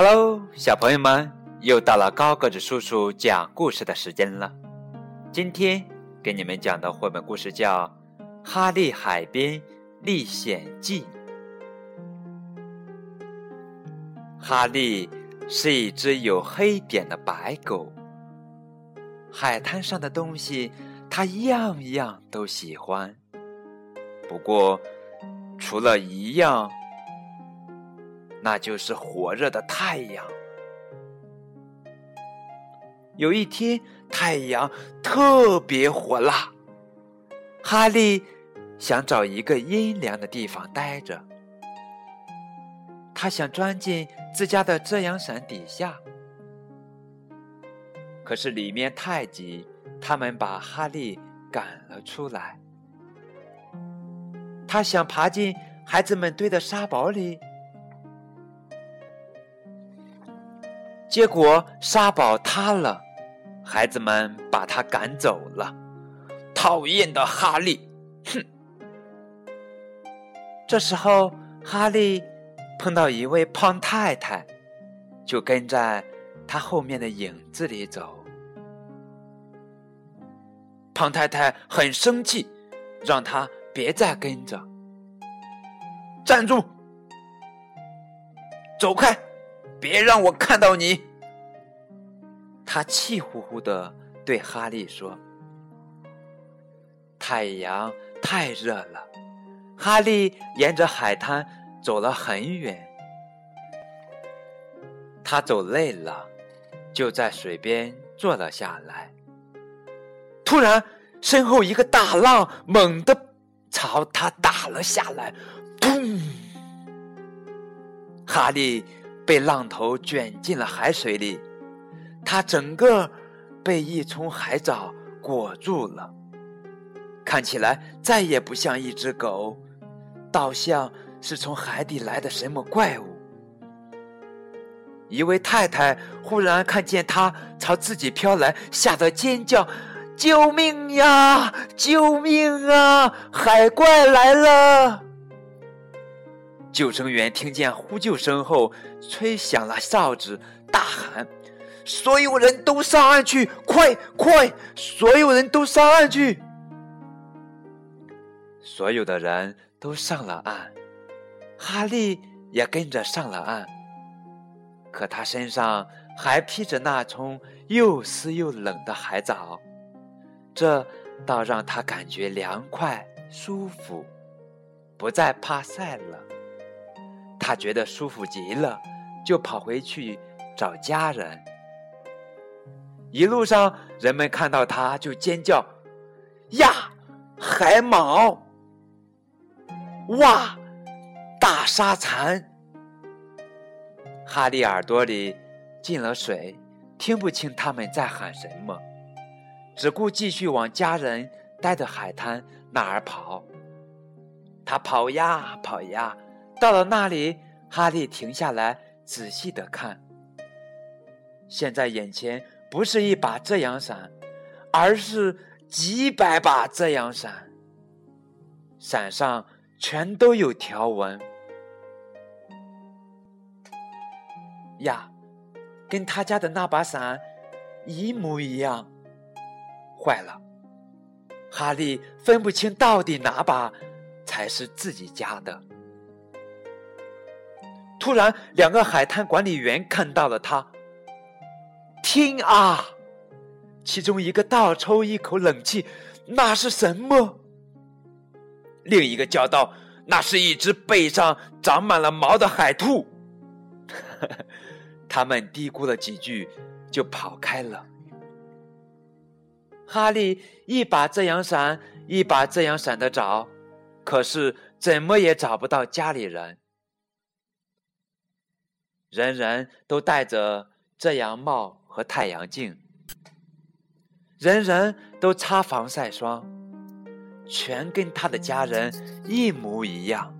Hello，小朋友们，又到了高个子叔叔讲故事的时间了。今天给你们讲的绘本故事叫《哈利海边历险记》。哈利是一只有黑点的白狗，海滩上的东西他样样都喜欢，不过除了一样。那就是火热的太阳。有一天，太阳特别火辣，哈利想找一个阴凉的地方待着。他想钻进自家的遮阳伞底下，可是里面太挤，他们把哈利赶了出来。他想爬进孩子们堆的沙堡里。结果沙堡塌了，孩子们把他赶走了。讨厌的哈利，哼！这时候，哈利碰到一位胖太太，就跟在他后面的影子里走。胖太太很生气，让他别再跟着。站住！走开！别让我看到你！他气呼呼的对哈利说：“太阳太热了。”哈利沿着海滩走了很远，他走累了，就在水边坐了下来。突然，身后一个大浪猛地朝他打了下来，砰！哈利。被浪头卷进了海水里，他整个被一丛海藻裹住了，看起来再也不像一只狗，倒像是从海底来的什么怪物。一位太太忽然看见他朝自己飘来，吓得尖叫：“救命呀！救命啊！海怪来了！”救生员听见呼救声后，吹响了哨子，大喊：“所有人都上岸去！快快，所有人都上岸去！”所有的人都上了岸，哈利也跟着上了岸。可他身上还披着那丛又湿又冷的海藻，这倒让他感觉凉快舒服，不再怕晒了。他觉得舒服极了，就跑回去找家人。一路上，人们看到他就尖叫：“呀，海蟒！哇，大沙蚕！”哈利耳朵里进了水，听不清他们在喊什么，只顾继续往家人待的海滩那儿跑。他跑呀跑呀。到了那里，哈利停下来仔细的看。现在眼前不是一把遮阳伞，而是几百把遮阳伞，伞上全都有条纹。呀，跟他家的那把伞一模一样。坏了，哈利分不清到底哪把才是自己家的。突然，两个海滩管理员看到了他。听啊！其中一个倒抽一口冷气，那是什么？另一个叫道：“那是一只背上长满了毛的海兔。”他们嘀咕了几句，就跑开了。哈利一把遮阳伞一把遮阳伞的找，可是怎么也找不到家里人。人人都戴着遮阳帽和太阳镜，人人都擦防晒霜，全跟他的家人一模一样。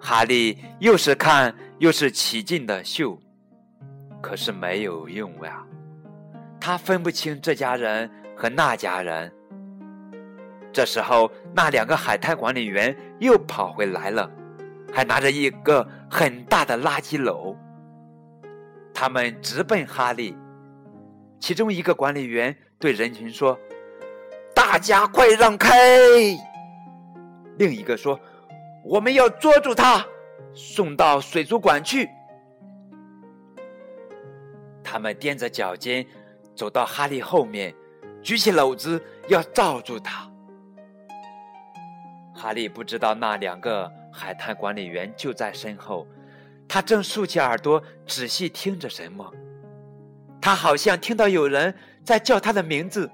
哈利又是看又是起劲的嗅，可是没有用呀，他分不清这家人和那家人。这时候，那两个海滩管理员又跑回来了。还拿着一个很大的垃圾篓，他们直奔哈利。其中一个管理员对人群说：“大家快让开！”另一个说：“我们要捉住他，送到水族馆去。”他们踮着脚尖走到哈利后面，举起篓子要罩住他。哈利不知道那两个海滩管理员就在身后，他正竖起耳朵仔细听着什么。他好像听到有人在叫他的名字，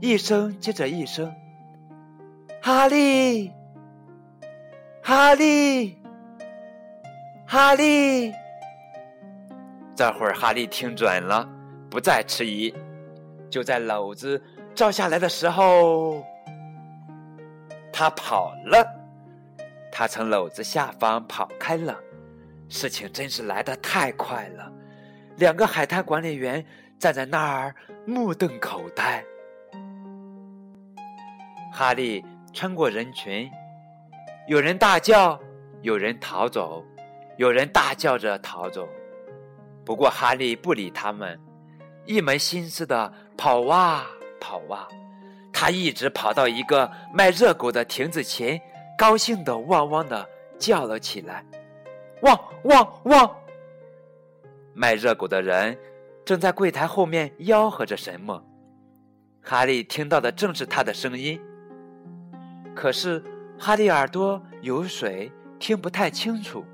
一声接着一声：“哈利，哈利，哈利。”这会儿，哈利听准了，不再迟疑。就在篓子照下来的时候，他跑了。他从篓子下方跑开了。事情真是来得太快了。两个海滩管理员站在那儿目瞪口呆。哈利穿过人群，有人大叫，有人逃走，有人大叫着逃走。不过，哈利不理他们，一门心思的跑啊跑啊。他一直跑到一个卖热狗的亭子前，高兴的汪汪的叫了起来：“汪汪汪！”卖热狗的人正在柜台后面吆喝着什么。哈利听到的正是他的声音，可是哈利耳朵有水，听不太清楚。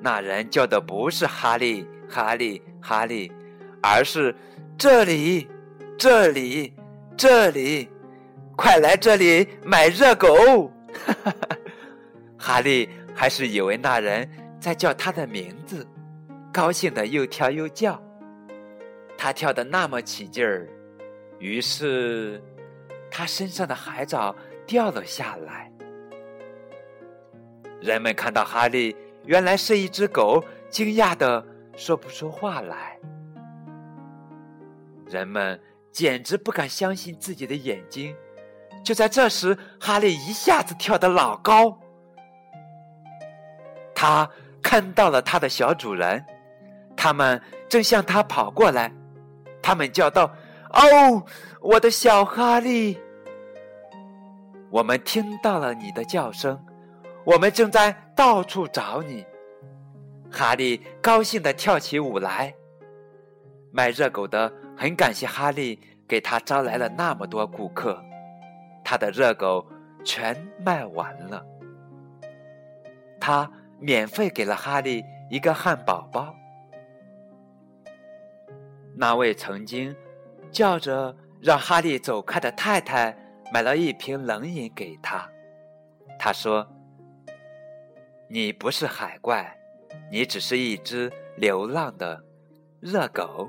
那人叫的不是哈利，哈利，哈利，而是这里，这里，这里，快来这里买热狗！哈利还是以为那人在叫他的名字，高兴的又跳又叫。他跳的那么起劲儿，于是他身上的海藻掉了下来。人们看到哈利。原来是一只狗，惊讶的说不出话来。人们简直不敢相信自己的眼睛。就在这时，哈利一下子跳得老高。他看到了他的小主人，他们正向他跑过来。他们叫道：“哦，我的小哈利！我们听到了你的叫声。”我们正在到处找你，哈利高兴的跳起舞来。卖热狗的很感谢哈利给他招来了那么多顾客，他的热狗全卖完了。他免费给了哈利一个汉堡包。那位曾经叫着让哈利走开的太太买了一瓶冷饮给他，他说。你不是海怪，你只是一只流浪的热狗。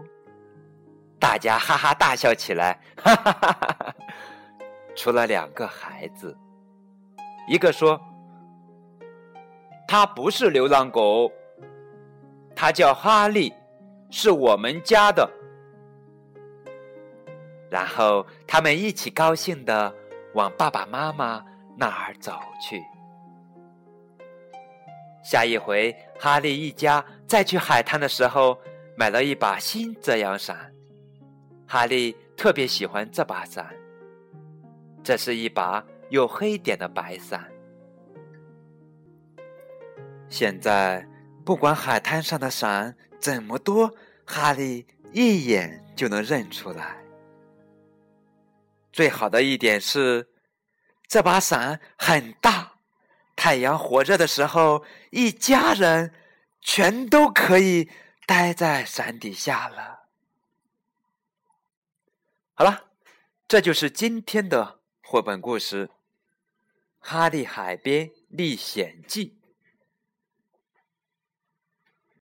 大家哈哈大笑起来，哈哈哈哈哈！除了两个孩子，一个说：“他不是流浪狗，他叫哈利，是我们家的。”然后他们一起高兴的往爸爸妈妈那儿走去。下一回，哈利一家再去海滩的时候，买了一把新遮阳伞。哈利特别喜欢这把伞，这是一把有黑点的白伞。现在，不管海滩上的伞怎么多，哈利一眼就能认出来。最好的一点是，这把伞很大。太阳火热的时候，一家人全都可以待在伞底下了。好了，这就是今天的绘本故事《哈利海边历险记》。